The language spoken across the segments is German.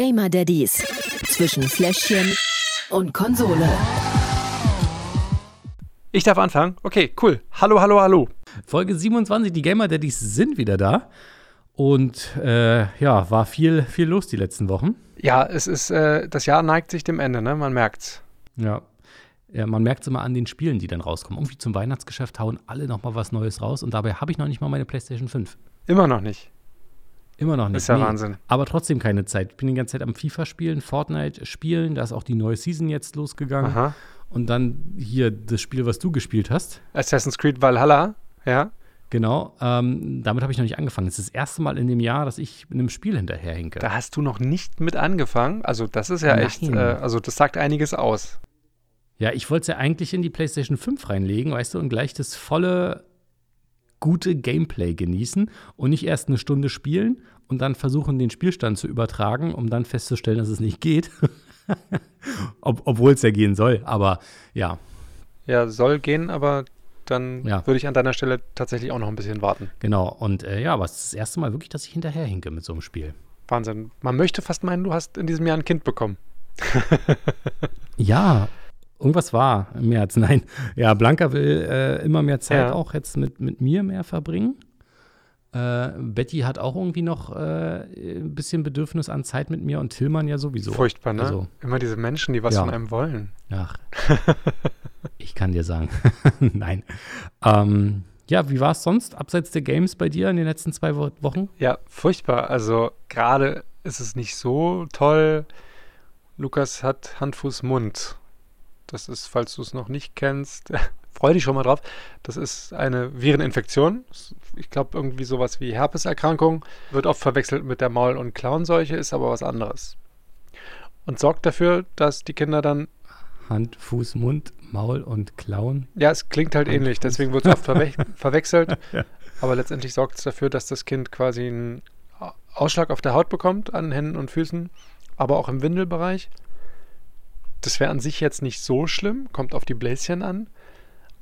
Gamer Daddies zwischen Fläschchen und Konsole. Ich darf anfangen? Okay, cool. Hallo, hallo, hallo. Folge 27, die Gamer Daddies sind wieder da. Und äh, ja, war viel, viel los die letzten Wochen. Ja, es ist, äh, das Jahr neigt sich dem Ende, ne? Man merkt's. Ja. ja man merkt es immer an den Spielen, die dann rauskommen. Irgendwie zum Weihnachtsgeschäft hauen alle noch mal was Neues raus und dabei habe ich noch nicht mal meine PlayStation 5. Immer noch nicht. Immer noch nicht. Ist ja nee, Wahnsinn. Aber trotzdem keine Zeit. Ich bin die ganze Zeit am FIFA spielen, Fortnite spielen. Da ist auch die neue Season jetzt losgegangen. Aha. Und dann hier das Spiel, was du gespielt hast. Assassin's Creed Valhalla, ja. Genau, ähm, damit habe ich noch nicht angefangen. Es ist das erste Mal in dem Jahr, dass ich in einem Spiel hinterherhinke. Da hast du noch nicht mit angefangen. Also, das ist ja Nein. echt, äh, also das sagt einiges aus. Ja, ich wollte es ja eigentlich in die PlayStation 5 reinlegen, weißt du, und gleich das volle, gute Gameplay genießen und nicht erst eine Stunde spielen und dann versuchen, den Spielstand zu übertragen, um dann festzustellen, dass es nicht geht. Ob, Obwohl es ja gehen soll, aber ja. Ja, soll gehen, aber dann ja. würde ich an deiner Stelle tatsächlich auch noch ein bisschen warten. Genau, und äh, ja, aber es ist das erste Mal wirklich, dass ich hinterherhinke mit so einem Spiel. Wahnsinn. Man möchte fast meinen, du hast in diesem Jahr ein Kind bekommen. ja, irgendwas war im März. Nein, ja, Blanca will äh, immer mehr Zeit ja. auch jetzt mit, mit mir mehr verbringen. Äh, Betty hat auch irgendwie noch äh, ein bisschen Bedürfnis an Zeit mit mir und Tillmann ja sowieso. Furchtbar, ne? Also, Immer diese Menschen, die was ja. von einem wollen. Ach, ich kann dir sagen. Nein. Ähm, ja, wie war es sonst abseits der Games bei dir in den letzten zwei Wochen? Ja, furchtbar. Also gerade ist es nicht so toll. Lukas hat Hand, Fuß, Mund. Das ist, falls du es noch nicht kennst, freu dich schon mal drauf. Das ist eine Vireninfektion. Ich glaube, irgendwie sowas wie Herpeserkrankung. Wird oft verwechselt mit der Maul- und Klauenseuche, ist aber was anderes. Und sorgt dafür, dass die Kinder dann. Hand, Fuß, Mund, Maul und Klauen. Ja, es klingt halt Hand, ähnlich, Fuß. deswegen wird es oft verwe verwechselt. ja. Aber letztendlich sorgt es dafür, dass das Kind quasi einen Ausschlag auf der Haut bekommt, an Händen und Füßen, aber auch im Windelbereich. Das wäre an sich jetzt nicht so schlimm, kommt auf die Bläschen an.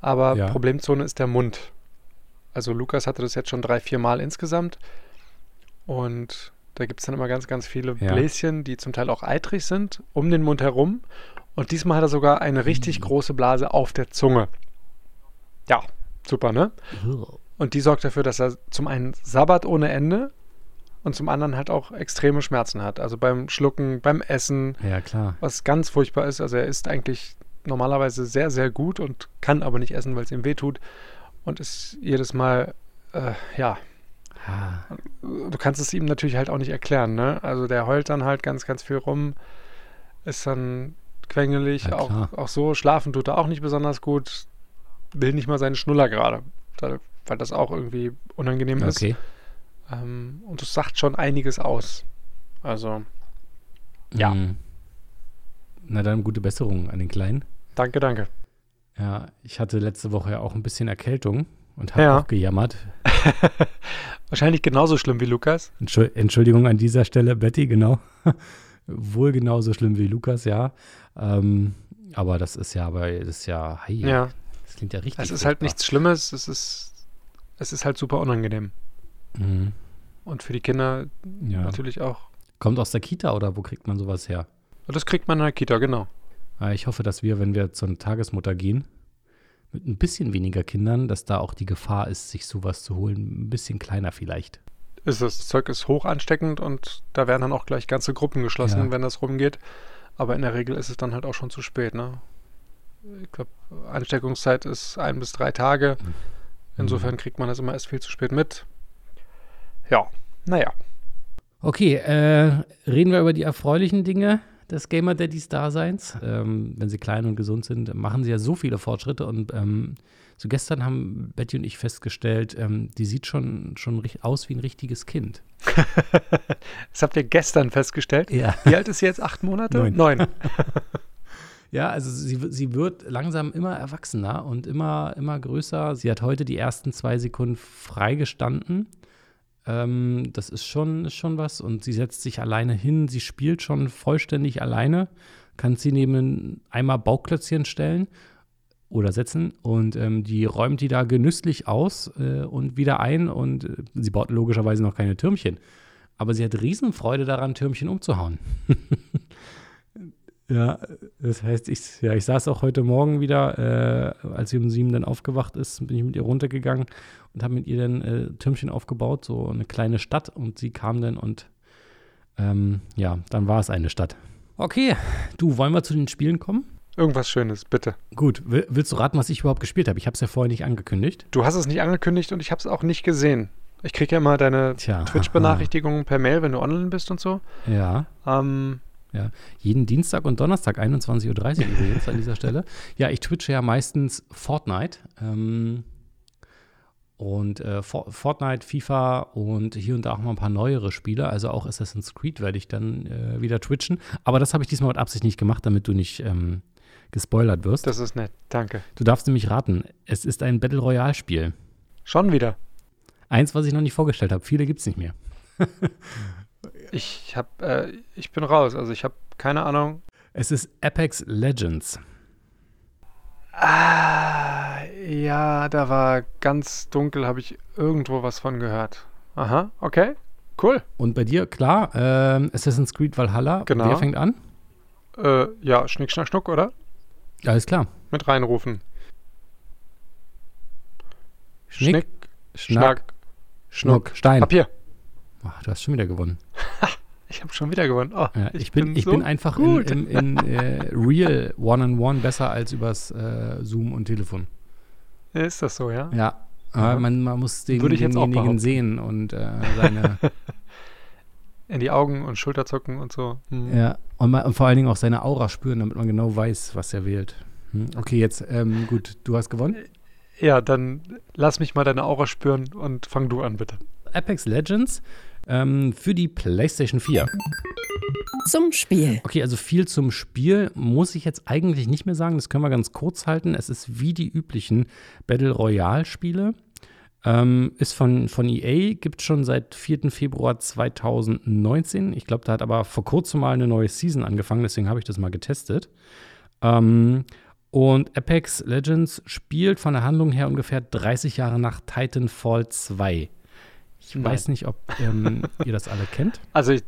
Aber ja. Problemzone ist der Mund. Also Lukas hatte das jetzt schon drei, vier Mal insgesamt. Und da gibt es dann immer ganz, ganz viele ja. Bläschen, die zum Teil auch eitrig sind, um den Mund herum. Und diesmal hat er sogar eine richtig mhm. große Blase auf der Zunge. Ja, super, ne? Und die sorgt dafür, dass er zum einen sabbat ohne Ende und zum anderen halt auch extreme Schmerzen hat. Also beim Schlucken, beim Essen. Ja, klar. Was ganz furchtbar ist. Also er isst eigentlich normalerweise sehr, sehr gut und kann aber nicht essen, weil es ihm wehtut. Und ist jedes Mal, äh, ja. Ah. Du kannst es ihm natürlich halt auch nicht erklären, ne? Also der heult dann halt ganz, ganz viel rum, ist dann quengelig, ja, auch, auch so. Schlafen tut er auch nicht besonders gut, will nicht mal seinen Schnuller gerade, weil das auch irgendwie unangenehm okay. ist. Ähm, und das sagt schon einiges aus. Also, ja. Mhm. Na dann gute Besserung an den Kleinen. Danke, danke. Ja, ich hatte letzte Woche ja auch ein bisschen Erkältung und habe ja. auch gejammert. Wahrscheinlich genauso schlimm wie Lukas. Entschuldigung an dieser Stelle, Betty, genau. Wohl genauso schlimm wie Lukas, ja. Ähm, aber das ist ja, aber das ist ja, hey, ja. das klingt ja richtig. Es ist halt nichts Schlimmes, es ist, es ist halt super unangenehm. Mhm. Und für die Kinder ja. natürlich auch. Kommt aus der Kita oder wo kriegt man sowas her? Das kriegt man in der Kita, genau. Ich hoffe, dass wir, wenn wir zur Tagesmutter gehen, mit ein bisschen weniger Kindern, dass da auch die Gefahr ist, sich sowas zu holen, ein bisschen kleiner vielleicht. Ist das Zeug ist hoch ansteckend und da werden dann auch gleich ganze Gruppen geschlossen, ja. wenn das rumgeht. Aber in der Regel ist es dann halt auch schon zu spät, ne? Ich glaube, Ansteckungszeit ist ein bis drei Tage. Mhm. Insofern kriegt man das immer erst viel zu spät mit. Ja, naja. Okay, äh, reden wir über die erfreulichen Dinge des Gamer Daddies Daseins. Ähm, wenn sie klein und gesund sind, machen sie ja so viele Fortschritte. Und ähm, so gestern haben Betty und ich festgestellt, ähm, die sieht schon, schon aus wie ein richtiges Kind. das habt ihr gestern festgestellt? Ja. Wie alt ist sie jetzt? Acht Monate? Neun. Neun. Ja, also sie, sie wird langsam immer erwachsener und immer, immer größer. Sie hat heute die ersten zwei Sekunden freigestanden ähm, das ist schon, ist schon was. Und sie setzt sich alleine hin, sie spielt schon vollständig alleine, kann sie neben einmal Bauklötzchen stellen oder setzen und ähm, die räumt die da genüsslich aus äh, und wieder ein und äh, sie baut logischerweise noch keine Türmchen. aber sie hat Riesenfreude daran, Türmchen umzuhauen. ja, das heißt, ich, ja, ich saß auch heute Morgen wieder, äh, als sie um sieben dann aufgewacht ist, bin ich mit ihr runtergegangen und habe mit ihr dann äh, Türmchen aufgebaut, so eine kleine Stadt und sie kam dann und ähm, ja, dann war es eine Stadt. Okay, du, wollen wir zu den Spielen kommen? Irgendwas Schönes, bitte. Gut, willst du raten, was ich überhaupt gespielt habe? Ich habe es ja vorher nicht angekündigt. Du hast es nicht angekündigt und ich habe es auch nicht gesehen. Ich kriege ja immer deine Twitch-Benachrichtigungen per Mail, wenn du online bist und so. Ja. Ähm, ja. Jeden Dienstag und Donnerstag, 21.30 Uhr übrigens an dieser Stelle. Ja, ich twitche ja meistens Fortnite. Ähm, und äh, Fortnite, FIFA und hier und da auch mal ein paar neuere Spiele. Also auch Assassin's Creed werde ich dann äh, wieder twitchen. Aber das habe ich diesmal mit Absicht nicht gemacht, damit du nicht ähm, gespoilert wirst. Das ist nett, danke. Du darfst nämlich raten. Es ist ein Battle Royale-Spiel. Schon wieder. Eins, was ich noch nicht vorgestellt habe. Viele gibt es nicht mehr. ich habe, äh, ich bin raus. Also ich habe keine Ahnung. Es ist Apex Legends. Ah, ja, da war ganz dunkel, habe ich irgendwo was von gehört. Aha, okay, cool. Und bei dir, klar, äh, Assassin's Creed Valhalla. Genau. Wer fängt an? Äh, ja, Schnick, Schnack, Schnuck, oder? Alles klar. Mit reinrufen. Schnick, Schnick Schnack, Schnuck. Stein. Papier. Ach, du hast schon wieder gewonnen. Ich habe schon wieder gewonnen. Oh, ja, ich, ich, bin, bin ich so bin einfach gut. in, in, in äh, Real One-on-One besser als übers äh, Zoom und Telefon. Ist das so, ja? Ja. Aber man, man muss den, denjenigen sehen und äh, seine. in die Augen und Schulter zucken und so. Hm. Ja, und, man, und, vor allen Dingen auch seine Aura spüren, damit man genau weiß, was er wählt. Hm. Okay, jetzt, ähm, gut, du hast gewonnen. Ja, dann lass mich mal deine Aura spüren und fang du an, bitte. Apex Legends ähm, für die PlayStation 4. Zum Spiel. Okay, also viel zum Spiel muss ich jetzt eigentlich nicht mehr sagen. Das können wir ganz kurz halten. Es ist wie die üblichen Battle Royale-Spiele. Ähm, ist von, von EA, gibt es schon seit 4. Februar 2019. Ich glaube, da hat aber vor kurzem mal eine neue Season angefangen, deswegen habe ich das mal getestet. Ähm, und Apex Legends spielt von der Handlung her ungefähr 30 Jahre nach Titanfall 2. Ich Nein. weiß nicht, ob ähm, ihr das alle kennt. Also, ich,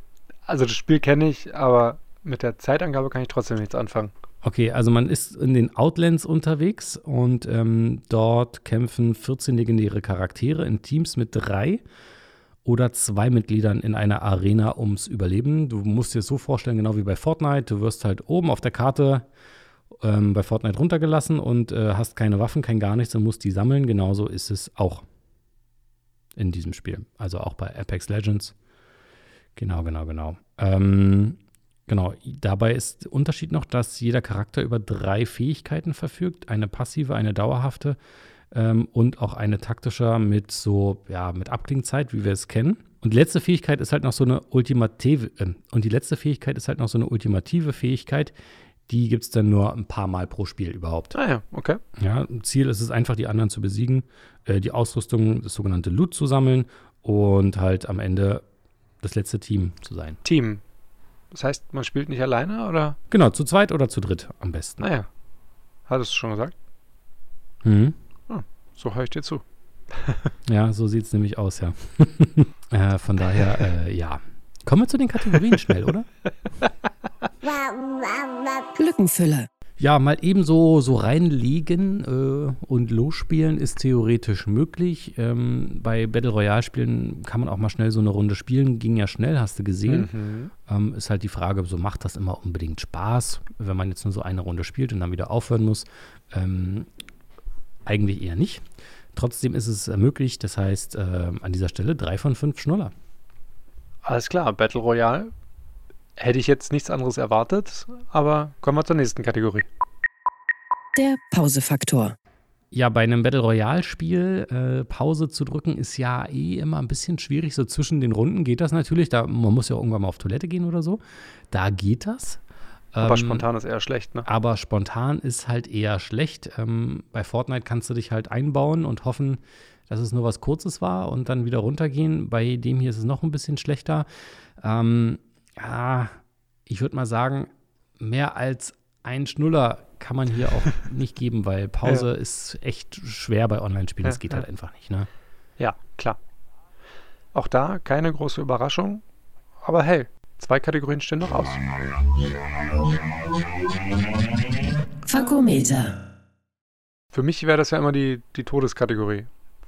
also das Spiel kenne ich, aber mit der Zeitangabe kann ich trotzdem nichts anfangen. Okay, also man ist in den Outlands unterwegs und ähm, dort kämpfen 14 legendäre Charaktere in Teams mit drei oder zwei Mitgliedern in einer Arena ums Überleben. Du musst dir das so vorstellen, genau wie bei Fortnite. Du wirst halt oben auf der Karte ähm, bei Fortnite runtergelassen und äh, hast keine Waffen, kein gar nichts und musst die sammeln. Genauso ist es auch in diesem Spiel. Also auch bei Apex Legends. Genau, genau, genau. Ähm, genau, dabei ist der Unterschied noch, dass jeder Charakter über drei Fähigkeiten verfügt. Eine passive, eine dauerhafte ähm, und auch eine taktische mit so, ja, mit Abklingzeit, wie wir es kennen. Und letzte Fähigkeit ist halt noch so eine ultimative, äh, und die letzte Fähigkeit ist halt noch so eine ultimative Fähigkeit, die gibt es dann nur ein paar Mal pro Spiel überhaupt. Ah ja, okay. Ja, Ziel ist es einfach, die anderen zu besiegen, äh, die Ausrüstung, das sogenannte Loot zu sammeln und halt am Ende das letzte Team zu sein. Team. Das heißt, man spielt nicht alleine, oder? Genau, zu zweit oder zu dritt am besten. Naja. Hattest du schon gesagt? Mhm. Ah, so höre ich dir zu. ja, so sieht es nämlich aus, ja. äh, von daher, äh, ja. Kommen wir zu den Kategorien schnell, oder? Glückenfülle. Ja, mal eben so, so reinlegen äh, und losspielen ist theoretisch möglich. Ähm, bei Battle Royale-Spielen kann man auch mal schnell so eine Runde spielen. Ging ja schnell, hast du gesehen. Mhm. Ähm, ist halt die Frage, so macht das immer unbedingt Spaß, wenn man jetzt nur so eine Runde spielt und dann wieder aufhören muss. Ähm, eigentlich eher nicht. Trotzdem ist es möglich, das heißt äh, an dieser Stelle drei von fünf Schnuller. Alles klar, Battle Royale hätte ich jetzt nichts anderes erwartet, aber kommen wir zur nächsten Kategorie. Der Pausefaktor. Ja, bei einem Battle Royale-Spiel äh, Pause zu drücken ist ja eh immer ein bisschen schwierig. So zwischen den Runden geht das natürlich. Da, man muss ja irgendwann mal auf Toilette gehen oder so. Da geht das. Aber ähm, spontan ist eher schlecht, ne? Aber spontan ist halt eher schlecht. Ähm, bei Fortnite kannst du dich halt einbauen und hoffen, dass es nur was Kurzes war und dann wieder runtergehen. Bei dem hier ist es noch ein bisschen schlechter. Ähm, ja, ich würde mal sagen, mehr als ein Schnuller kann man hier auch nicht geben, weil Pause ja. ist echt schwer bei Online-Spielen. Das ja, geht halt einfach nicht, ne? Ja, klar. Auch da keine große Überraschung. Aber hey, zwei Kategorien stehen noch aus. Fakometer. Für mich wäre das ja immer die, die Todeskategorie,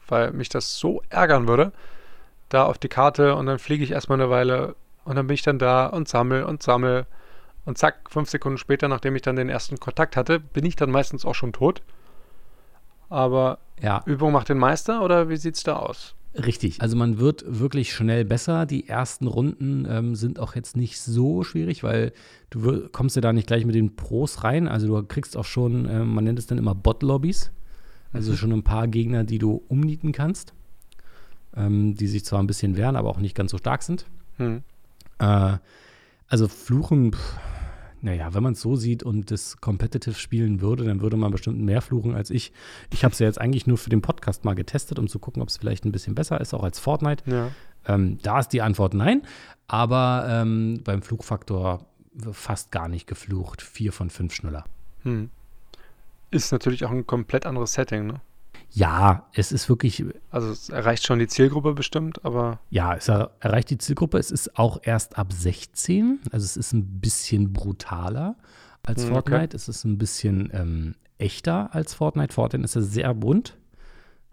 weil mich das so ärgern würde, da auf die Karte und dann fliege ich erstmal eine Weile und dann bin ich dann da und sammel und sammel und zack, fünf Sekunden später, nachdem ich dann den ersten Kontakt hatte, bin ich dann meistens auch schon tot. Aber Ja, Übung macht den Meister oder wie sieht's da aus? richtig. Also man wird wirklich schnell besser. Die ersten Runden ähm, sind auch jetzt nicht so schwierig, weil du kommst ja da nicht gleich mit den Pros rein. Also du kriegst auch schon, äh, man nennt es dann immer Bot-Lobbys. Also schon ein paar Gegner, die du umnieten kannst. Ähm, die sich zwar ein bisschen wehren, aber auch nicht ganz so stark sind. Hm. Äh, also Fluchen, pff, naja, wenn man es so sieht und das competitive spielen würde, dann würde man bestimmt mehr fluchen als ich. Ich habe es ja jetzt eigentlich nur für den Podcast mal getestet, um zu gucken, ob es vielleicht ein bisschen besser ist, auch als Fortnite. Ja. Ähm, da ist die Antwort nein, aber ähm, beim Flugfaktor fast gar nicht geflucht. Vier von fünf Schnuller. Hm. Ist natürlich auch ein komplett anderes Setting, ne? Ja, es ist wirklich, Also es erreicht schon die Zielgruppe bestimmt, aber ja, es er, erreicht die Zielgruppe. Es ist auch erst ab 16, also es ist ein bisschen brutaler als Hm, okay. Fortnite. Es ist ein bisschen ähm, echter als Fortnite. Fortnite ist ja sehr bunt.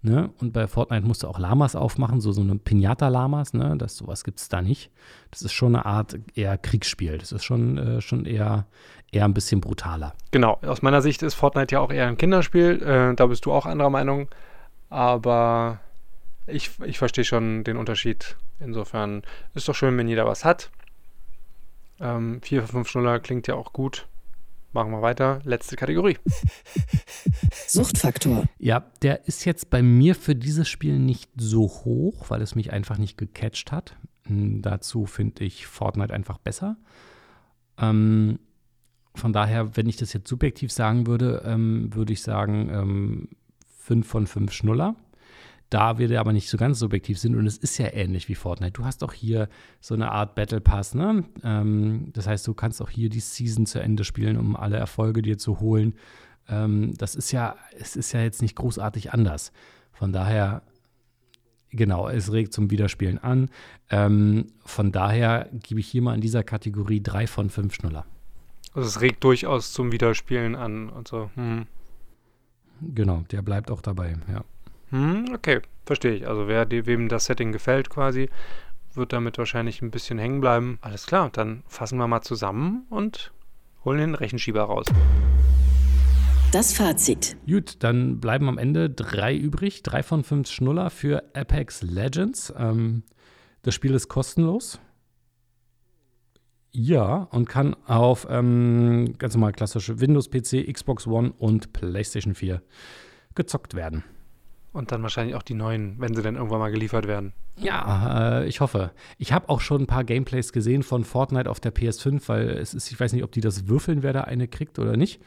Ne? Und bei Fortnite musst du auch Lamas aufmachen, so, so eine Pinata-Lamas, ne? Das, sowas gibt es da nicht. Das ist schon eine Art eher Kriegsspiel. Das ist schon, äh, schon eher, eher ein bisschen brutaler. genau, aus meiner Sicht ist Fortnite ja auch eher ein Kinderspiel. Äh, da bist du auch anderer Meinung. Aber ich, ich verstehe schon den Unterschied. Insofern ist doch schön, wenn jeder was hat. Ähm, 4 für 5 Schnuller klingt ja auch gut. Machen wir weiter. Letzte Kategorie. Suchtfaktor. Ja, der ist jetzt bei mir für dieses Spiel nicht so hoch, weil es mich einfach nicht gecatcht hat. Hm, dazu finde ich Fortnite einfach besser. Ähm, von daher, wenn ich das jetzt subjektiv sagen würde, ähm, würde ich sagen ähm, 5 von 5 Schnuller. Da wir aber nicht so ganz subjektiv sind und es ist ja ähnlich wie Fortnite. Du hast auch hier so eine Art Battle Pass, ne? Ähm, das heißt, du kannst auch hier die Season zu Ende spielen, um alle Erfolge dir zu holen. Ähm, das ist ja, es ist ja jetzt nicht großartig anders. Von daher, genau, es regt zum Wiederspielen an. Ähm, von daher gebe ich hier mal in dieser Kategorie drei von fünf Schnuller. Also es regt durchaus zum Wiederspielen an und so. Hm. Genau, der bleibt auch dabei, ja. Hm, okay, verstehe ich. Also wer die- wem das Setting gefällt quasi, wird damit wahrscheinlich ein bisschen hängen bleiben. Alles klar, dann fassen wir mal zusammen und holen den Rechenschieber raus. Das Fazit. Gut, dann bleiben am Ende drei übrig. Drei von fünf Schnuller für Apex Legends. Ähm, das Spiel ist kostenlos. Ja, und kann auf ähm, ganz normal klassische Windows, PC, Xbox One und PlayStation 4 gezockt werden. Und dann wahrscheinlich auch die neuen, wenn sie dann irgendwann mal geliefert werden. Ja, äh, ich hoffe. Ich habe auch schon ein paar Gameplays gesehen von Fortnite auf der PS5, weil es ist, ich weiß nicht, ob die das würfeln, wer da eine kriegt oder nicht.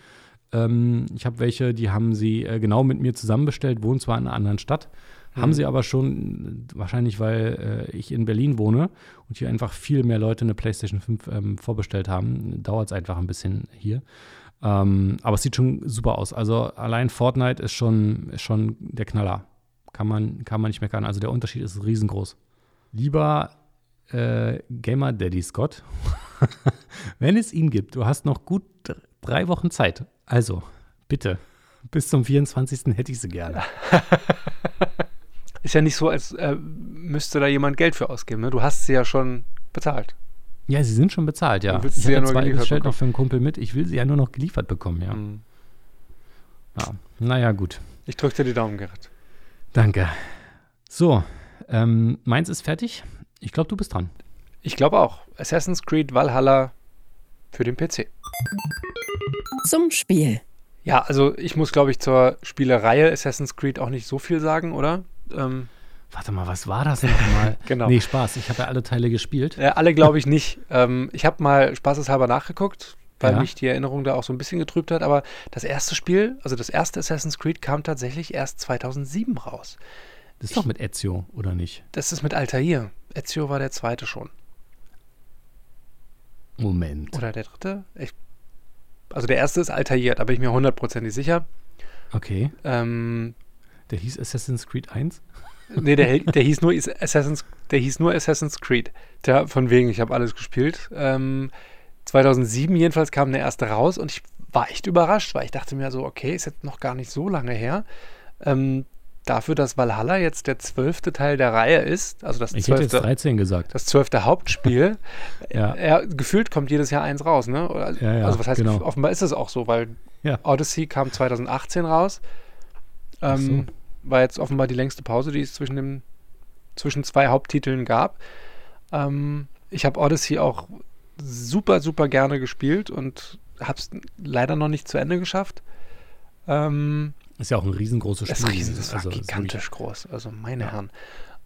Ähm, ich habe welche, die haben sie äh, genau mit mir zusammenbestellt, wohnen zwar in einer anderen Stadt, haben Mhm. sie aber schon, äh, wahrscheinlich weil äh, ich in Berlin wohne und hier einfach viel mehr Leute eine PlayStation 5 ähm, vorbestellt haben, dauert es einfach ein bisschen hier. Ähm, aber es sieht schon super aus. Also allein Fortnite ist schon, ist schon der Knaller. Kann man, kann man nicht meckern. Also der Unterschied ist riesengroß. Lieber äh, Gamer Daddy Scott, wenn es ihn gibt, du hast noch gut dr- drei Wochen Zeit. Also, bitte, bis zum 24. hätte ich sie gerne. Ist ja nicht so, als äh, müsste da jemand Geld für ausgeben. Ne? Du hast sie ja schon bezahlt. Ja, sie sind schon bezahlt, ja. Ich sie ja zwei geliefert bestellt noch bekommen. für einen Kumpel mit. Ich will sie ja nur noch geliefert bekommen, ja. Hm. ja. Naja, gut. Ich drücke dir die Daumen, Gerrit. Danke. So, ähm, meins ist fertig. Ich glaube, du bist dran. Ich glaube auch. Assassin's Creed Valhalla für den PC. Zum Spiel. Ja, also ich muss, glaube ich, zur Spielereihe Assassin's Creed auch nicht so viel sagen, oder? Ähm, Warte mal, was war das denn nochmal? Genau. Nee, Spaß. Ich habe ja alle Teile gespielt. äh, alle glaube ich nicht. Ähm, ich habe mal spaßeshalber nachgeguckt, weil Ja. mich die Erinnerung da auch so ein bisschen getrübt hat. Aber das erste Spiel, also das erste Assassin's Creed, kam tatsächlich erst 2007 raus. Das ist doch mit Ezio, oder nicht? Das ist mit Altair. Ezio war der zweite schon. Moment. Oder der dritte? Ich, also der erste ist Altair, da bin ich mir hundertprozentig sicher. Okay. Ähm, Der hieß Assassin's Creed 1? Nee, der, der, hieß nur Assassin's, der hieß nur Assassin's Creed. Der, von wegen, ich habe alles gespielt. Ähm, 2007 jedenfalls kam der erste raus und ich war echt überrascht, weil ich dachte mir so, okay, ist jetzt noch gar nicht so lange her. Ähm, dafür, dass Valhalla jetzt der zwölfte Teil der Reihe ist, also das ich zwölfte, hätte jetzt 13 gesagt. das zwölfte Hauptspiel, Ja. er, gefühlt kommt jedes Jahr eins raus, ne? Oder, Ja, ja, also was heißt, genau. offenbar ist es auch so, weil. Odyssey kam 2018 raus. Ach so. Ähm, War jetzt offenbar die längste Pause, die es zwischen, dem, zwischen zwei Haupttiteln gab. Ähm, ich habe Odyssey auch super, super gerne gespielt und habe es leider noch nicht zu Ende geschafft. Ähm, Ist ja auch ein riesengroßes Spiel. ist riesen, das war Also, ist gigantisch groß, also meine Ja. Herren.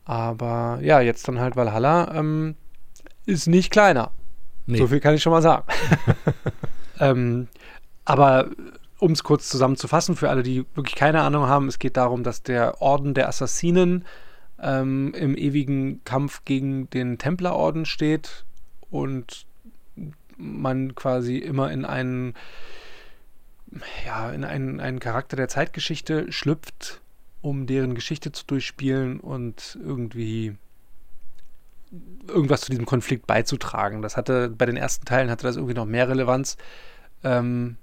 Aber ja, jetzt dann halt Valhalla ähm, ist nicht kleiner. Nee. So viel kann ich schon mal sagen. ähm, aber um es kurz zusammenzufassen, für alle, die wirklich keine Ahnung haben, es geht darum, dass der Orden der Assassinen ähm, im ewigen Kampf gegen den Templerorden steht und man quasi immer in einen, ja, in einen, einen Charakter der Zeitgeschichte schlüpft, um deren Geschichte zu durchspielen und irgendwie irgendwas zu diesem Konflikt beizutragen. Das hatte bei den ersten Teilen hatte das irgendwie noch mehr Relevanz. Ähm,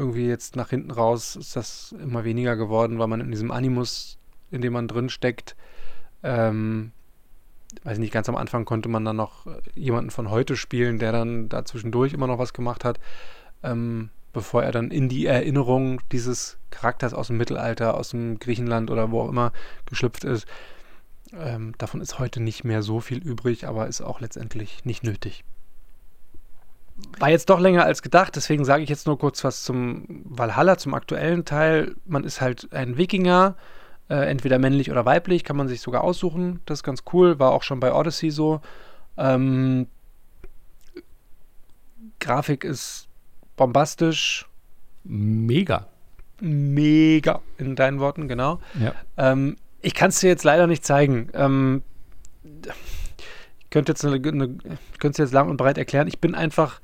irgendwie jetzt nach hinten raus ist das immer weniger geworden, weil man in diesem Animus, in dem man drin steckt, ähm, weiß nicht, ganz am Anfang konnte man dann noch jemanden von heute spielen, der dann da zwischendurch immer noch was gemacht hat, ähm, bevor er dann in die Erinnerung dieses Charakters aus dem Mittelalter, aus dem Griechenland oder wo auch immer geschlüpft ist. Ähm, davon ist heute nicht mehr so viel übrig, aber ist auch letztendlich nicht nötig. War jetzt doch länger als gedacht, deswegen sage ich jetzt nur kurz was zum Valhalla, zum aktuellen Teil. Man ist halt ein Wikinger, äh, entweder männlich oder weiblich, kann man sich sogar aussuchen. Das ist ganz cool, war auch schon bei Odyssey so. Ähm, Grafik ist bombastisch, Mega. mega, in deinen Worten, genau. Ja. Ähm, ich kann es dir jetzt leider nicht zeigen. Ähm, ich könnte jetzt, eine, eine, es jetzt lang und breit erklären. Ich bin einfach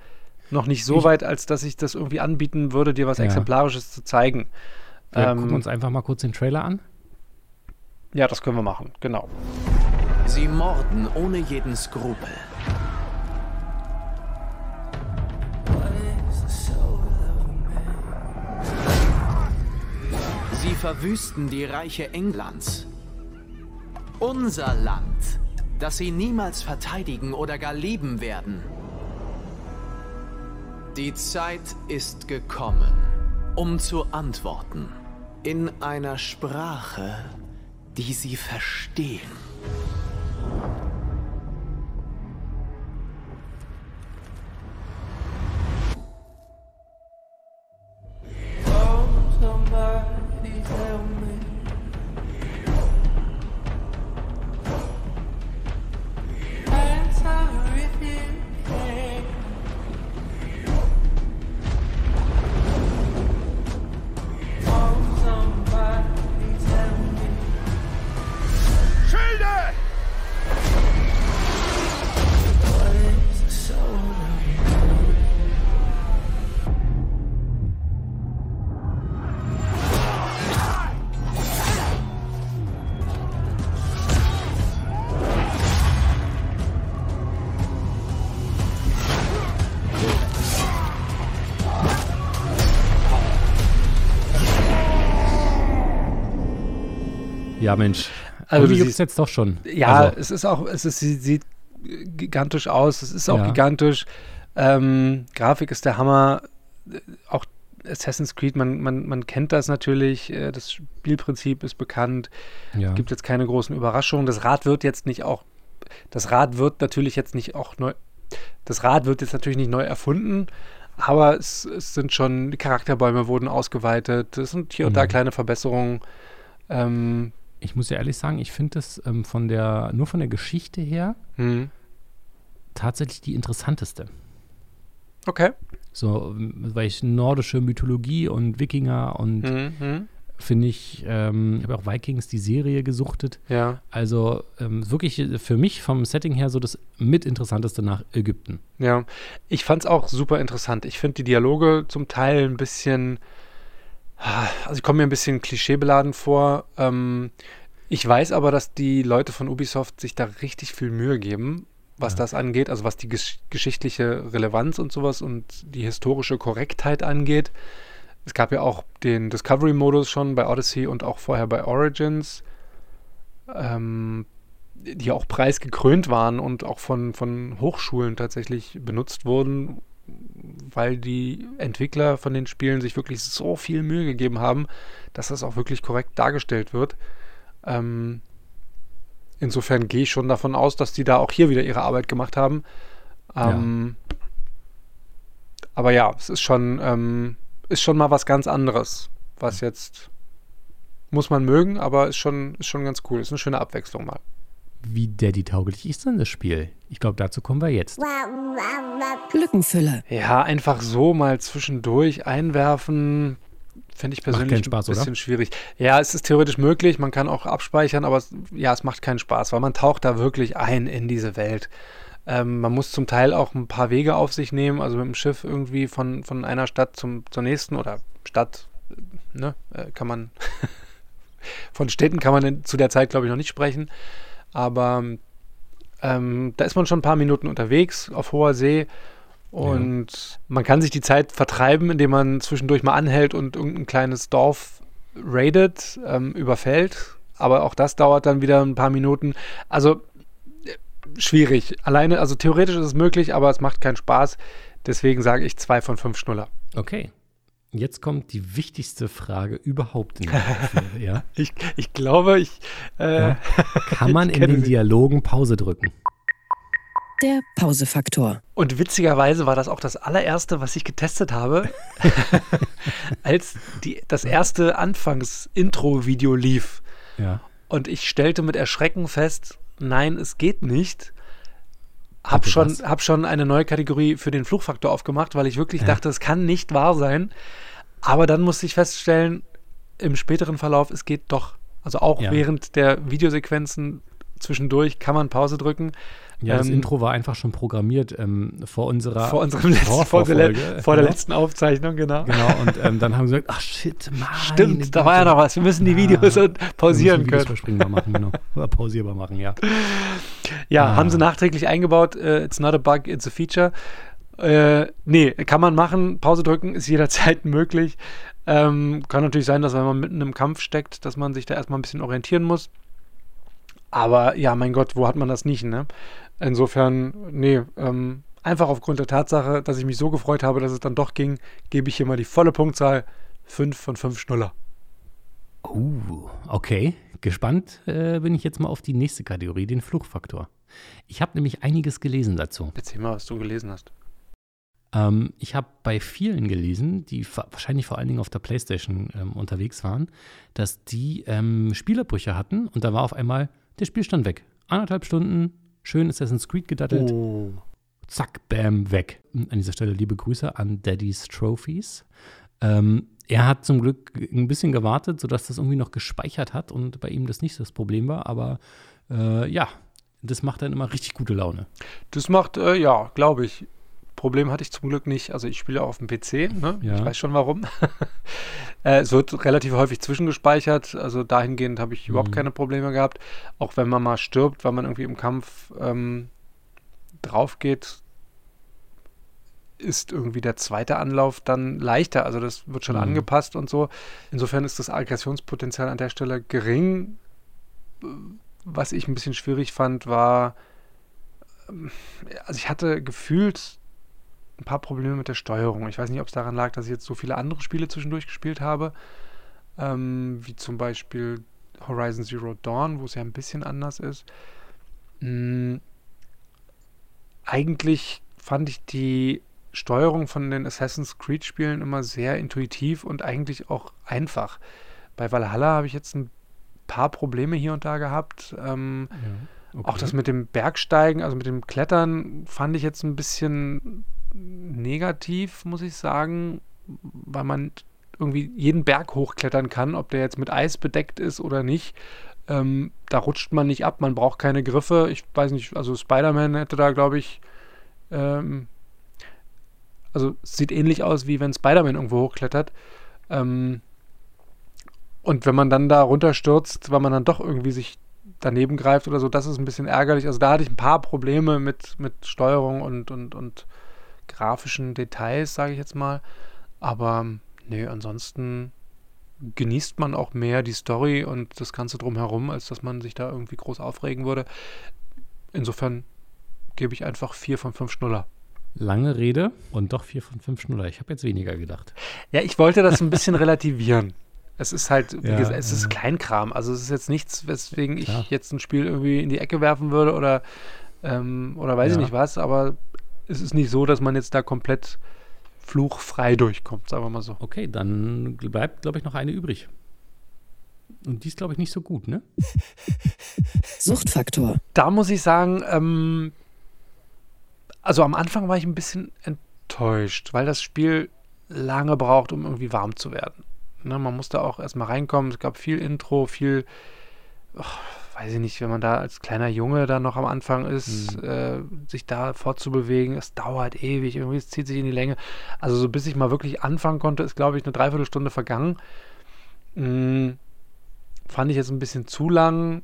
noch nicht so Ich- weit, als dass ich das irgendwie anbieten würde, dir was Ja. Exemplarisches zu zeigen. Wir Ähm, gucken uns einfach mal kurz den Trailer an. Ja, das können wir machen, genau. Sie morden ohne jeden Skrupel. Sie verwüsten die Reiche Englands. Unser Land, das sie niemals verteidigen oder gar lieben werden. Die Zeit ist gekommen, um zu antworten. In einer Sprache, die sie verstehen. Ja, Mensch. Also Also, du siehst- jetzt doch schon. Ja, Also, es ist auch, es ist, sie sieht gigantisch aus, es ist auch Ja. gigantisch. Ähm, Grafik ist der Hammer. Auch Assassin's Creed, man, man, man kennt das natürlich. äh, Das Spielprinzip ist bekannt. ja. Gibt jetzt keine großen Überraschungen. Das Rad wird jetzt nicht auch, das Rad wird natürlich jetzt nicht auch neu, das Rad wird jetzt natürlich nicht neu erfunden, aber es, es sind schon, die Charakterbäume wurden ausgeweitet. Es sind hier und da Mhm. kleine Verbesserungen. Ähm, ich muss ja ehrlich sagen, ich finde das ähm, von der, nur von der Geschichte her hm. tatsächlich die interessanteste. Okay. So, weil ich nordische Mythologie und Wikinger und Mhm. finde ich, ähm, ich habe auch Vikings die Serie gesuchtet. Ja, Also ähm, wirklich für mich vom Setting her so das mitinteressanteste nach Ägypten. ja. Ich fand es auch super interessant. Ich finde die Dialoge zum Teil ein bisschen, also ich komme mir ein bisschen klischeebeladen vor. Ähm, Ich weiß aber, dass die Leute von Ubisoft sich da richtig viel Mühe geben, was Ja. das angeht, also was die gesch geschichtliche Relevanz und sowas und die historische Korrektheit angeht. Es gab ja auch den Discovery-Modus schon bei Odyssey und auch vorher bei Origins, ähm, die auch preisgekrönt waren und auch von, von Hochschulen tatsächlich benutzt wurden, weil die Entwickler von den Spielen sich wirklich so viel Mühe gegeben haben, dass das auch wirklich korrekt dargestellt wird. Ähm, insofern gehe ich schon davon aus, dass die da auch hier wieder ihre Arbeit gemacht haben. Ähm, Aber ja, es ist schon, ähm, ist schon mal was ganz anderes, was jetzt muss man mögen, aber ist schon, ist schon ganz cool. Ist eine schöne Abwechslung mal. Wie Daddy-tauglich ist denn das Spiel? Ich glaube, dazu kommen wir jetzt. Lückenfüller. Ja, einfach so mal zwischendurch einwerfen, finde ich persönlich Spaß, ein oder? bisschen schwierig. Ja, es ist theoretisch möglich, man kann auch abspeichern, aber es, ja, es macht keinen Spaß, weil man taucht da wirklich ein in diese Welt. Ähm, man muss zum Teil auch ein paar Wege auf sich nehmen, also mit dem Schiff irgendwie von, von einer Stadt zum, zur nächsten oder Stadt, ne, äh, kann man, von Städten kann man in, zu der Zeit, glaube ich, noch nicht sprechen, aber ähm, da ist man schon ein paar Minuten unterwegs auf hoher See und man kann sich die Zeit vertreiben, indem man zwischendurch mal anhält und irgendein kleines Dorf raidet, ähm, überfällt. Aber auch das dauert dann wieder ein paar Minuten. Also äh, schwierig. Alleine, also theoretisch ist es möglich, aber es macht keinen Spaß. Deswegen sage ich zwei von fünf Schnuller. Okay. Jetzt kommt die wichtigste Frage überhaupt in der Aufnahme, ja? Ich, ich glaube, ich. Äh, Ja. Kann man Ich in den. Dialogen Pause drücken? Der Pausefaktor. Und witzigerweise war das auch das allererste, was ich getestet habe, als die, das erste Anfangs-Intro-Video lief. Ja. Und ich stellte mit Erschrecken fest, nein, es geht nicht. Hab Bitte schon, hab schon eine neue Kategorie für den Fluchfaktor aufgemacht, weil ich wirklich Ja. dachte, es kann nicht wahr sein. Aber dann musste ich feststellen, im späteren Verlauf, es geht doch. Also auch Ja. während der Videosequenzen zwischendurch kann man Pause drücken. Ja, das Ähm, Intro war einfach schon programmiert ähm, vor unserer Vor unserem letzten, vor, der, vor der genau. letzten Aufzeichnung, genau. Genau, und ähm, dann haben sie gesagt, ach shit, Mann. Stimmt, da war ja noch was. Wir müssen die Videos und pausieren können. Verspringbar machen, genau. Oder pausierbar machen, ja. Ja, Ah. haben sie nachträglich eingebaut. Äh, it's not a bug, it's a feature. Äh, nee, kann man machen. Pause drücken ist jederzeit möglich. Ähm, kann natürlich sein, dass wenn man mitten im Kampf steckt, dass man sich da erstmal ein bisschen orientieren muss. Aber ja, mein Gott, wo hat man das nicht, ne? Insofern, nee, ähm, einfach aufgrund der Tatsache, dass ich mich so gefreut habe, dass es dann doch ging, gebe ich hier mal die volle Punktzahl. 5 von 5 Schnuller. Uh, okay. Gespannt äh, bin ich jetzt mal auf die nächste Kategorie, den Fluchfaktor. Ich habe nämlich einiges gelesen dazu. Erzähl mal, was du gelesen hast. Ähm, ich habe bei vielen gelesen, die wahrscheinlich vor allen Dingen auf der Playstation ähm, unterwegs waren, dass die ähm, Spielerbrüche hatten und da war auf einmal der Spielstand weg. Anderthalb Stunden, schön Assassin's Creed gedattelt, Oh. zack, bam, weg. An dieser Stelle liebe Grüße an Daddy's Trophies. Ähm, er hat zum Glück ein bisschen gewartet, sodass das irgendwie noch gespeichert hat und bei ihm das nicht das Problem war, aber äh, ja, das macht dann immer richtig gute Laune. Das macht, äh, ja, glaube ich. Problem hatte ich zum Glück nicht. Also ich spiele auf dem PC, ne? Ja. ich weiß schon warum. äh, es wird relativ häufig zwischengespeichert. Also dahingehend habe ich überhaupt Mhm. keine Probleme gehabt. Auch wenn man mal stirbt, weil man irgendwie im Kampf ähm, drauf geht, ist irgendwie der zweite Anlauf dann leichter. Also das wird schon Mhm. angepasst und so. Insofern ist das Aggressionspotenzial an der Stelle gering. Was ich ein bisschen schwierig fand, war, ähm, also ich hatte gefühlt ein paar Probleme mit der Steuerung. Ich weiß nicht, ob es daran lag, dass ich jetzt so viele andere Spiele zwischendurch gespielt habe, ähm, wie zum Beispiel Horizon Zero Dawn, wo es ja ein bisschen anders ist. Mm, eigentlich fand ich die Steuerung von den Assassin's Creed-Spielen immer sehr intuitiv und eigentlich auch einfach. Bei Valhalla habe ich jetzt ein paar Probleme hier und da gehabt. Ähm, auch das mit dem Bergsteigen, also mit dem Klettern, fand ich jetzt ein bisschen negativ, muss ich sagen, weil man irgendwie jeden Berg hochklettern kann, ob der jetzt mit Eis bedeckt ist oder nicht. Ähm, da rutscht man nicht ab, man braucht keine Griffe. Ich weiß nicht, also Spider-Man hätte da, glaube ich, ähm, also es sieht ähnlich aus, wie wenn Spider-Man irgendwo hochklettert. Ähm, Und wenn man dann da runterstürzt, weil man dann doch irgendwie sich daneben greift oder so, das ist ein bisschen ärgerlich. Also da hatte ich ein paar Probleme mit, mit Steuerung und, und, und grafischen Details, sage ich jetzt mal. Aber nee, ansonsten genießt man auch mehr die Story und das Ganze drumherum, als dass man sich da irgendwie groß aufregen würde. Insofern gebe ich einfach vier von fünf Schnuller. Lange Rede und doch vier von fünf Schnuller. Ich habe jetzt weniger gedacht. Ja, ich wollte das ein bisschen relativieren. Es ist halt, wie Ja, gesagt, es ist. Kleinkram. Also es ist jetzt nichts, weswegen Klar. ich jetzt ein Spiel irgendwie in die Ecke werfen würde oder, ähm, oder weiß ich Ja. nicht was, aber es ist nicht so, dass man jetzt da komplett fluchfrei durchkommt, sagen wir mal so. Okay, dann bleibt, glaube ich, noch eine übrig. Und die ist, glaube ich, nicht so gut, ne? Suchtfaktor. Da muss ich sagen, ähm, also am Anfang war ich ein bisschen enttäuscht, weil das Spiel lange braucht, um irgendwie warm zu werden. Ne, man musste auch erstmal reinkommen. Es gab viel Intro, viel, ach, weiß ich nicht, wenn man da als kleiner Junge da noch am Anfang ist, äh, sich da fortzubewegen, es dauert ewig, irgendwie es zieht sich in die Länge. Also so bis ich mal wirklich anfangen konnte, ist glaube ich eine Dreiviertelstunde vergangen. Mm, fand ich jetzt ein bisschen zu lang.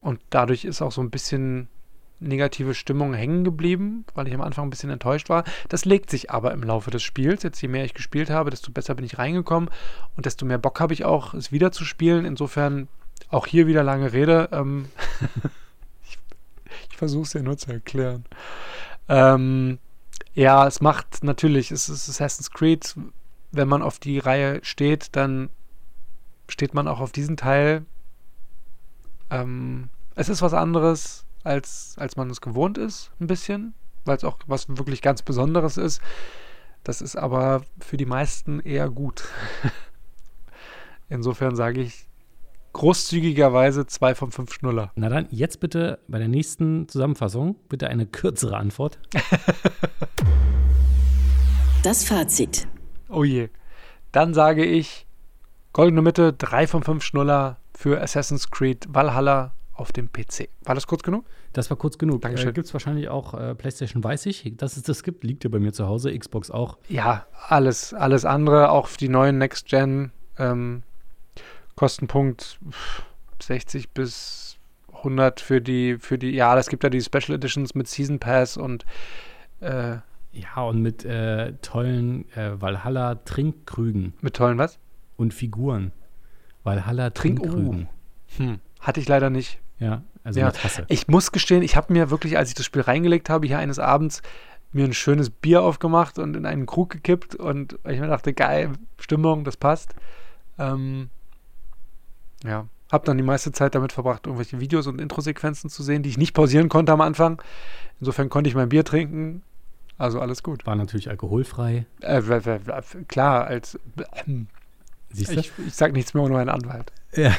Und dadurch ist auch so ein bisschen negative Stimmung hängen geblieben, weil ich am Anfang ein bisschen enttäuscht war. Das legt sich aber im Laufe des Spiels. Jetzt je mehr ich gespielt habe, desto besser bin ich reingekommen und desto mehr Bock habe ich auch, es wieder zu spielen. Insofern auch hier wieder lange Rede. Ähm ich ich versuche es ja nur zu erklären. Ähm, ja, es macht natürlich, es ist Assassin's Creed. Wenn man auf die Reihe steht, dann steht man auch auf diesen Teil. Ähm, es ist was anderes, als, als man es gewohnt ist, ein bisschen, weil es auch was wirklich ganz Besonderes ist. Das ist aber für die meisten eher gut. Insofern sage ich großzügigerweise zwei von fünf Schnuller. Na dann, jetzt bitte bei der nächsten Zusammenfassung bitte eine kürzere Antwort. Das Fazit. Oh je. Dann sage ich goldene Mitte, drei von fünf Schnuller für Assassin's Creed Valhalla auf dem PC. War das kurz genug? Das war kurz genug. Dankeschön. Äh, gibt es wahrscheinlich auch äh, PlayStation, weiß ich, dass es das gibt. Liegt ja bei mir zu Hause, Xbox auch. Ja, alles, alles andere, auch die neuen Next Gen, ähm, Kostenpunkt pff, 60 bis 100 für die, für die, ja, es gibt ja die Special Editions mit Season Pass und äh, Ja, und mit äh, tollen äh, Valhalla-Trinkkrügen mit tollen was? und Figuren. Trink- Valhalla-Trinkkrügen. Hm, hatte ich leider nicht. Ja, also Ja. Tasse. Ich muss gestehen, ich habe mir wirklich, als ich das Spiel reingelegt habe, hier eines Abends mir ein schönes Bier aufgemacht und in einen Krug gekippt und ich mir dachte, geil, Stimmung, das passt. Ähm, ja, habe dann die meiste Zeit damit verbracht, irgendwelche Videos und Introsequenzen zu sehen, die ich nicht pausieren konnte am Anfang. Insofern konnte ich mein Bier trinken. Also alles gut. War natürlich alkoholfrei. Äh, klar, als ähm, Siehst du? ich, ich sag nichts mehr ohne einen Anwalt. Ja.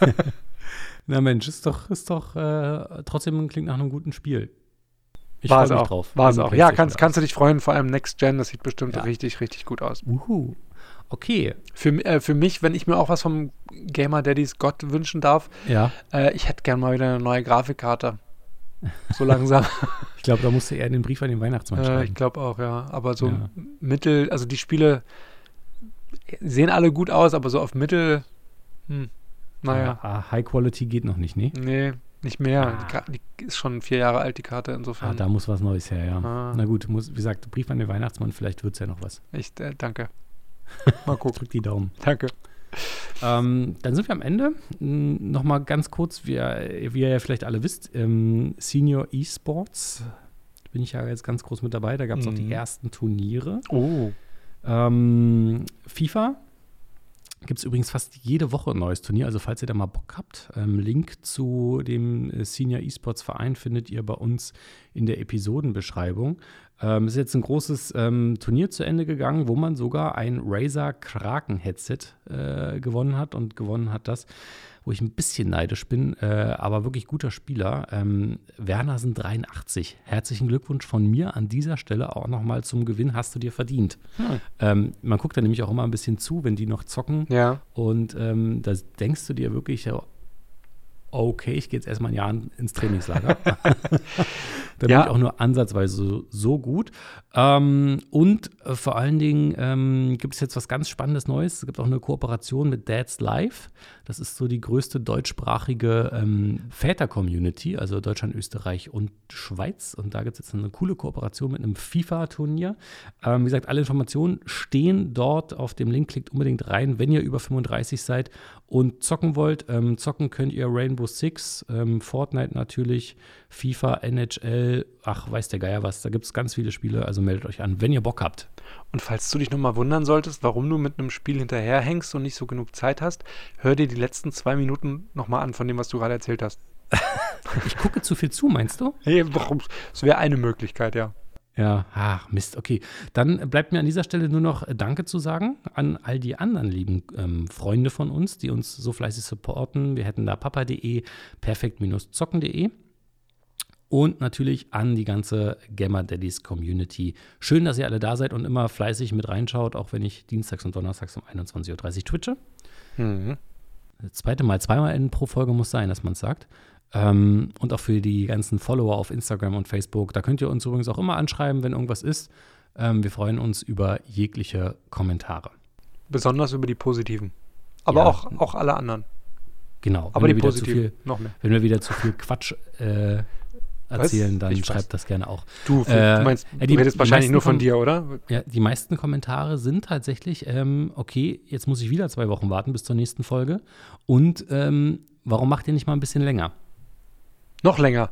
Na Mensch, ist doch, ist doch äh, trotzdem klingt nach einem guten Spiel. Ich War es mich auch. drauf. War es auch. Ja, kannst, kannst du dich freuen, vor allem Next Gen, das sieht bestimmt Ja. richtig, richtig gut aus. Uhu. Okay. Für, äh, für mich, wenn ich mir auch was vom Gamer Daddy's Gott wünschen darf, Ja, äh, ich hätte gern mal wieder eine neue Grafikkarte. So langsam. ich glaube, da musst du eher den Brief an den Weihnachtsmann äh, schreiben. ich glaube auch, ja. Aber so Ja. Mittel, also die Spiele sehen alle gut aus, aber so auf Mittel, hm, naja, Ah, High Quality geht noch nicht, ne? nee, nicht mehr. Ah. Die, die ist schon vier Jahre alt, die Karte, Ah, insofern. da muss was Neues her, ja. Ah. Na gut, muss, wie gesagt, Brief an den Weihnachtsmann, vielleicht wird es ja noch was. ich äh, danke. Mal gucken. Drück die Daumen. danke. Ähm, dann sind wir am Ende. M, Nochmal ganz kurz, wie ihr, wie ihr ja vielleicht alle wisst, ähm, Senior Esports bin ich ja jetzt ganz groß mit dabei. Da gab es auch die Mhm. ersten Turniere. Oh. Ähm, FIFA gibt es übrigens fast jede Woche ein neues Turnier. Also falls ihr da mal Bock habt, ähm, Link zu dem äh, Senior Esports Verein findet ihr bei uns in der Episodenbeschreibung. Ähm, ist jetzt ein großes ähm, Turnier zu Ende gegangen, wo man sogar ein Razer Kraken Headset äh, gewonnen hat und gewonnen hat das, wo ich ein bisschen neidisch bin, äh, aber wirklich guter Spieler. Ähm, Wernersen 83. Herzlichen Glückwunsch von mir an dieser Stelle auch nochmal zum Gewinn. Hast du dir verdient. Hm. Ähm, man guckt da nämlich auch immer ein bisschen zu, wenn die noch zocken. Ja. Und ähm, da denkst du dir wirklich, okay, ich gehe jetzt erstmal ein Jahr ins Trainingslager. da Ja. bin ich auch nur ansatzweise so, so gut. Ähm, und äh, vor allen Dingen ähm, gibt es jetzt was ganz Spannendes Neues. Es gibt auch eine Kooperation mit Dads Live. Das ist so die größte deutschsprachige ähm, Väter-Community, also Deutschland, Österreich und Schweiz. Und da gibt es jetzt eine coole Kooperation mit einem FIFA-Turnier. Ähm, wie gesagt, alle Informationen stehen dort auf dem Link. Klickt unbedingt rein, wenn ihr über 35 seid und zocken wollt. Ähm, zocken könnt ihr Rainbow Six, ähm, Fortnite natürlich, FIFA, NHL, ach, weiß der Geier was. Da gibt es ganz viele Spiele, also meldet euch an, wenn ihr Bock habt. Und falls du dich nochmal wundern solltest, warum du mit einem Spiel hinterherhängst und nicht so genug Zeit hast, hör dir die letzten zwei Minuten nochmal an von dem, was du gerade erzählt hast. Ich gucke zu viel zu, meinst du? Hey, warum? Das wäre eine Möglichkeit, ja. Ja, ach Mist, okay. Dann bleibt mir an dieser Stelle nur noch äh, Danke zu sagen an all die anderen lieben ähm, Freunde von uns, die uns so fleißig supporten. Wir hätten da papa.de, perfekt-zocken.de und natürlich an die ganze Gamma Daddies Community. Schön, dass ihr alle da seid und immer fleißig mit reinschaut, auch wenn ich dienstags und donnerstags um 21.30 Uhr twitche. Mhm. Das zweite Mal, zweimal in pro Folge muss sein, dass man es sagt. Ähm, und auch für die ganzen Follower auf Instagram und Facebook. Da könnt ihr uns übrigens auch immer anschreiben, wenn irgendwas ist. Ähm, wir freuen uns über jegliche Kommentare. Besonders über die positiven. Aber Ja. auch, auch alle anderen. Genau. Aber die wieder zu positiven noch mehr. wenn wir wieder zu viel Quatsch äh, erzählen, dann Ich weiß. schreibt das gerne auch. Du, Äh, du meinst, ja, die- du redest die wahrscheinlich meisten nur von dir, oder? Ja, die meisten Kommentare sind tatsächlich, ähm, okay, jetzt muss ich wieder zwei Wochen warten bis zur nächsten Folge. Und ähm, warum macht ihr nicht mal ein bisschen länger? Noch länger,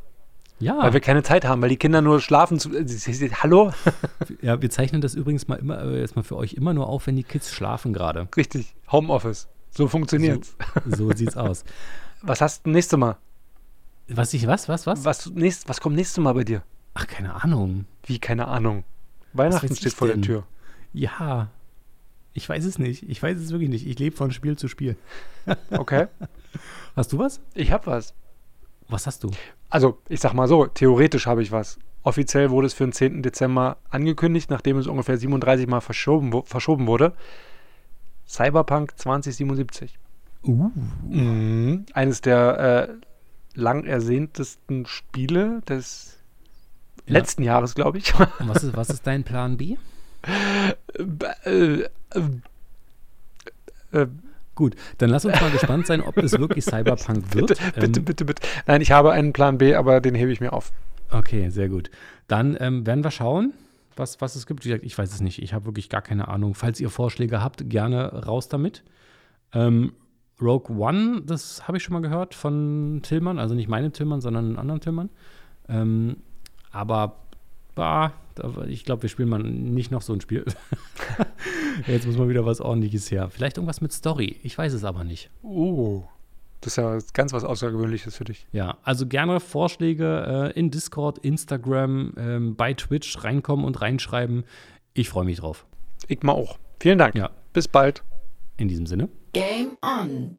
Ja, weil wir keine Zeit haben, weil die Kinder nur schlafen. Zu, äh, hallo? ja, wir zeichnen das übrigens mal immer, äh, jetzt mal für euch immer nur auf, wenn die Kids schlafen gerade. Richtig, Homeoffice. So funktioniert's. So sieht's aus. Was hast du nächste Mal? Was ich, was, was, was? Was, nächst, was kommt nächste Mal bei dir? Ach, keine Ahnung. Wie, keine Ahnung. Weihnachten steht vor denn? der Tür. Ja, ich weiß es nicht. Ich weiß es wirklich nicht. Ich lebe von Spiel zu Spiel. Okay, Hast du was? ich hab was. Was hast du? Also, ich sag mal so, theoretisch habe ich was. Offiziell wurde es für den 10. Dezember angekündigt, nachdem es ungefähr 37 Mal verschoben, wo- verschoben wurde. Cyberpunk 2077. Uh. Mhm. Eines der äh, lang ersehntesten Spiele des Ja. letzten Jahres, glaube ich. Und was ist, was ist dein Plan B? äh, äh, äh, Gut, dann lass uns mal gespannt sein, ob es wirklich Cyberpunk wird. bitte, bitte, Ähm, bitte, bitte. Nein, ich habe einen Plan B, aber den hebe ich mir auf. Okay, sehr gut. Dann ähm, werden wir schauen, was, was es gibt. Wie gesagt, ich weiß es nicht. Ich habe wirklich gar keine Ahnung. Falls ihr Vorschläge habt, gerne raus damit. Ähm, Rogue One, das habe ich schon mal gehört von Tillmann. Also nicht meine Tillmann, sondern einen anderen Tillmann. Ähm, aber bah, da, ich glaube, wir spielen mal nicht noch so ein Spiel. Jetzt muss mal wieder was Ordentliches her. Vielleicht irgendwas mit Story. Ich weiß es aber nicht. Uh, das ist ja ganz was Außergewöhnliches für dich. Ja, also gerne Vorschläge äh, in Discord, Instagram, ähm, bei Twitch reinkommen und reinschreiben. Ich freue mich drauf. Ich mal auch. Vielen Dank. Ja. Bis bald. In diesem Sinne. Game on,